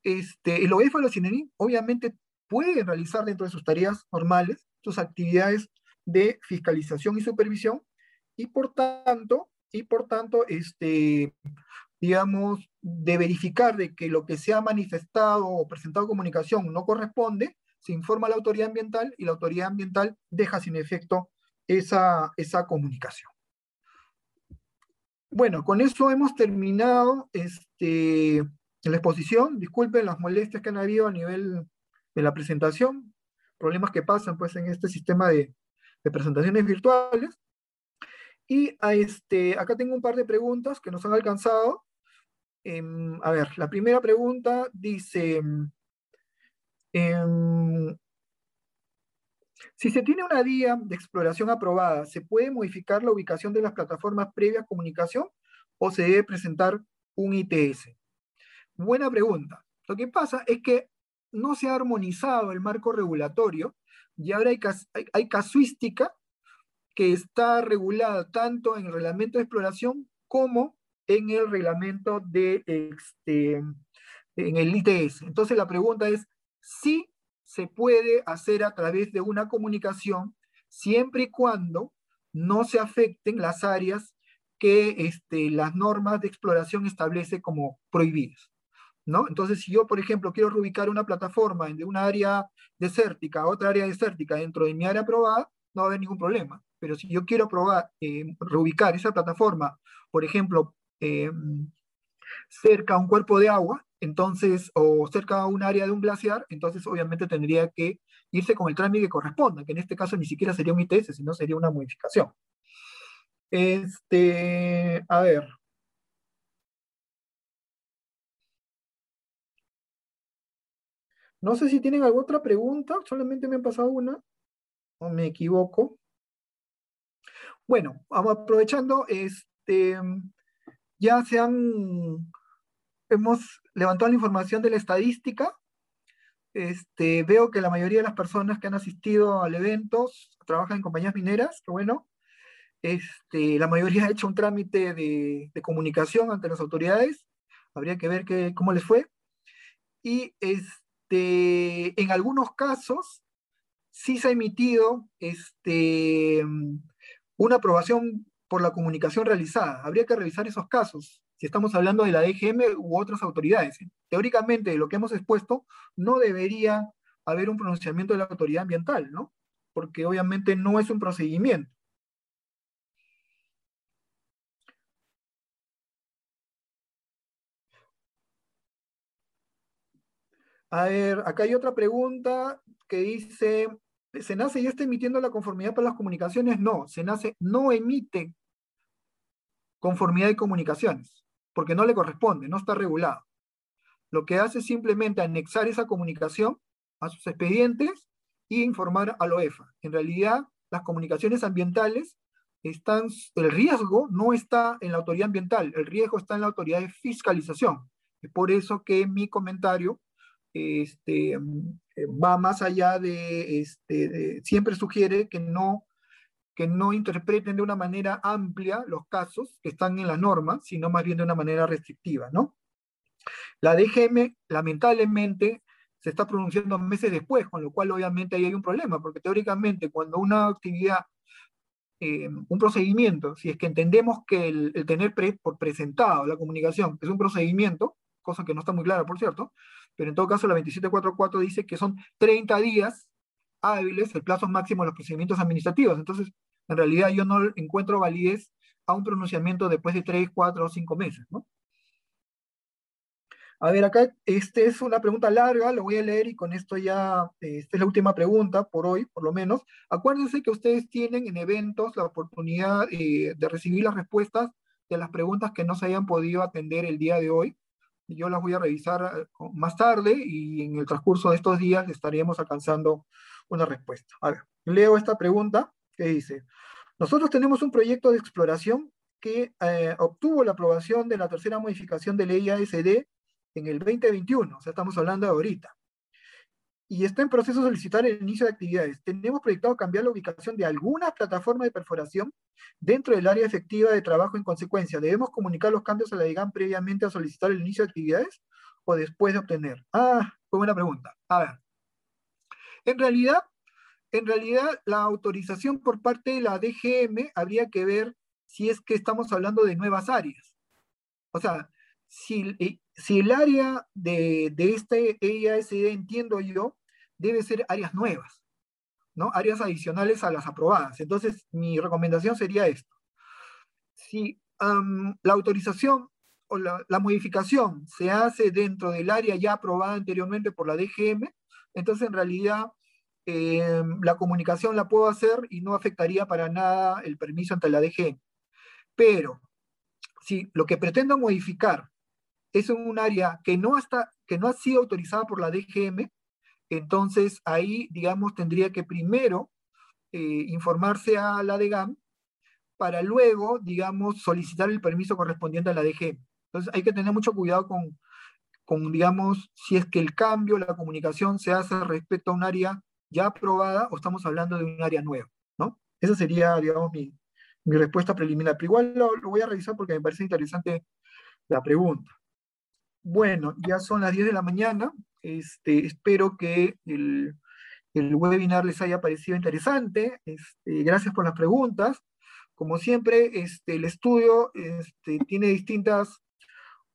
este, el OEFA la CINENI obviamente puede realizar dentro de sus tareas normales sus actividades de fiscalización y supervisión y por tanto y por tanto, este, digamos, de verificar de que lo que se ha manifestado o presentado comunicación no corresponde, se informa a la autoridad ambiental y la autoridad ambiental deja sin efecto esa, esa comunicación. Bueno, con eso hemos terminado este, la exposición. Disculpen las molestias que han habido a nivel de la presentación, problemas que pasan pues en este sistema de, presentaciones virtuales. Y este, acá tengo un par de preguntas que nos han alcanzado. Em, a ver, la primera pregunta dice, em, si se tiene una vía de exploración aprobada, ¿se puede modificar la ubicación de las plataformas previas a comunicación o se debe presentar un ITS? Buena pregunta. Lo que pasa es que no se ha armonizado el marco regulatorio y ahora hay, hay casuística que está regulada tanto en el reglamento de exploración como en el reglamento de este, en el ITS. Entonces la pregunta es si se puede hacer a través de una comunicación siempre y cuando no se afecten las áreas que este, las normas de exploración establece como prohibidas. ¿no? Entonces, si yo, por ejemplo, quiero reubicar una plataforma de una área desértica a otra área desértica dentro de mi área aprobada, no va a haber ningún problema pero si yo quiero probar, eh, reubicar esa plataforma, por ejemplo, eh, cerca a un cuerpo de agua, entonces, o cerca a un área de un glaciar, entonces obviamente tendría que irse con el trámite que corresponda, que en este caso ni siquiera sería un ITS, sino sería una modificación. Este, a ver. No sé si tienen alguna otra pregunta, solamente me han pasado una, o me equivoco. Bueno, vamos aprovechando, este, ya se han, hemos levantado la información de la estadística. Este, veo que la mayoría de las personas que han asistido al evento trabajan en compañías mineras, que bueno. Este, la mayoría <laughs> ha hecho un trámite de, comunicación ante las autoridades. Habría que ver cómo les fue. Y este, en algunos casos sí se ha emitido este, una aprobación por la comunicación realizada. Habría que revisar esos casos, si estamos hablando de la DGM u otras autoridades. Teóricamente, de lo que hemos expuesto, no debería haber un pronunciamiento de la autoridad ambiental, ¿no? Porque obviamente no es un procedimiento. A ver, acá hay otra pregunta que dice, ¿Senace ya está emitiendo la conformidad para las comunicaciones? No, Senace no emite conformidad de comunicaciones, porque no le corresponde, no está regulado. Lo que hace es simplemente anexar esa comunicación a sus expedientes y informar a la OEFA. En realidad, las comunicaciones ambientales están, el riesgo no está en la autoridad ambiental, el riesgo está en la autoridad de fiscalización. Es por eso que mi comentario este, eh, va más allá de, este, siempre sugiere que no, que no interpreten de una manera amplia los casos que están en la norma, sino más bien de una manera restrictiva, ¿no? La DGM, lamentablemente, se está pronunciando meses después, con lo cual obviamente ahí hay un problema, porque teóricamente cuando una actividad, eh, un procedimiento, si es que entendemos que el, tener por presentado la comunicación es un procedimiento, cosa que no está muy clara, por cierto, pero en todo caso la 2744 dice que son 30 días hábiles el plazo máximo de los procedimientos administrativos. Entonces, en realidad yo no encuentro validez a un pronunciamiento después de 3, 4 o 5 meses, ¿no? A ver, acá este es una pregunta larga, lo voy a leer y con esto ya, esta es la última pregunta por hoy, por lo menos. Acuérdense que ustedes tienen en eventos la oportunidad eh, de recibir las respuestas de las preguntas que no se hayan podido atender el día de hoy yo las voy a revisar eh, más tarde y en el transcurso de estos días estaríamos alcanzando una respuesta. A ver, leo esta pregunta que dice, nosotros tenemos un proyecto de exploración que eh, obtuvo la aprobación de la tercera modificación de ley ASD en el 2021, o sea, estamos hablando de ahorita y está en proceso de solicitar el inicio de actividades. Tenemos proyectado cambiar la ubicación de alguna plataforma de perforación dentro del área efectiva de trabajo en consecuencia. ¿Debemos comunicar los cambios a la DIGAM previamente a solicitar el inicio de actividades o después de obtener? Ah, fue buena pregunta. A ver. En realidad, en realidad, la autorización por parte de la DGM habría que ver si es que estamos hablando de nuevas áreas. O sea, si, eh, si el área de, de este EIASD, entiendo yo, debe ser áreas nuevas, ¿no? Áreas adicionales a las aprobadas. Entonces, mi recomendación sería esto. Si la autorización o la, modificación se hace dentro del área ya aprobada anteriormente por la DGM, entonces en realidad em, la comunicación la puedo hacer y no afectaría para nada el permiso ante la DGM. Pero si lo que pretendo modificar es un área que no, está, que no ha sido autorizada por la DGM, entonces ahí, digamos, tendría que primero eh, informarse a la DGAM para luego, digamos, solicitar el permiso correspondiente a la DGM. Entonces hay que tener mucho cuidado con, con, digamos, si es que el cambio, la comunicación se hace respecto a un área ya aprobada o estamos hablando de un área nueva, ¿no? Esa sería, digamos, mi, mi respuesta preliminar. Pero igual lo, voy a revisar porque me parece interesante la pregunta. Bueno, ya son las 10 de la mañana. Este, espero que el, webinar les haya parecido interesante. Este, gracias por las preguntas. Como siempre, este, el estudio este, tiene distintos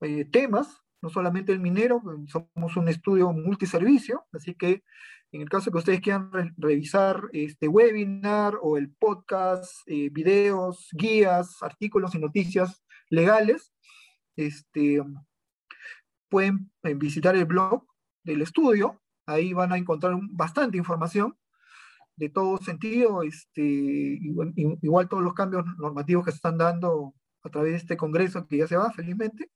eh, temas, no solamente el minero, somos un estudio multiservicio, así que en el caso que ustedes quieran revisar este webinar o el podcast, eh, videos, guías, artículos y noticias legales, este, pueden eh, visitar el blog del estudio. Ahí van a encontrar bastante información de todo sentido, este, igual, igual, todos los cambios normativos que se están dando a través de este Congreso que ya se va, felizmente.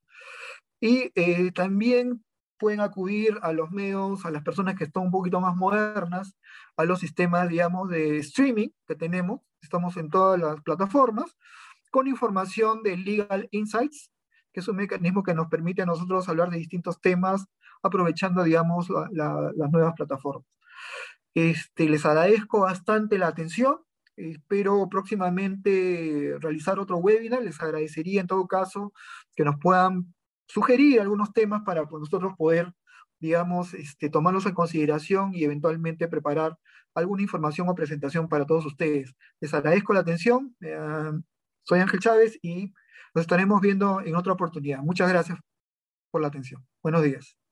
Y eh, también pueden acudir a los medios, a las personas que están un poquito más modernas, a los sistemas, digamos, de streaming que tenemos. Estamos en todas las plataformas, con información de Legal Insights, que es un mecanismo que nos permite a nosotros hablar de distintos temas, aprovechando, digamos, las nuevas plataformas. Este, les agradezco bastante la atención. Espero próximamente realizar otro webinar. Les agradecería en todo caso que nos puedan sugerir algunos temas para pues, nosotros poder, digamos, este, tomarlos en consideración y eventualmente preparar alguna información o presentación para todos ustedes. Les agradezco la atención. Eh, soy Ángel Chávez y nos estaremos viendo en otra oportunidad. Muchas gracias por la atención. Buenos días.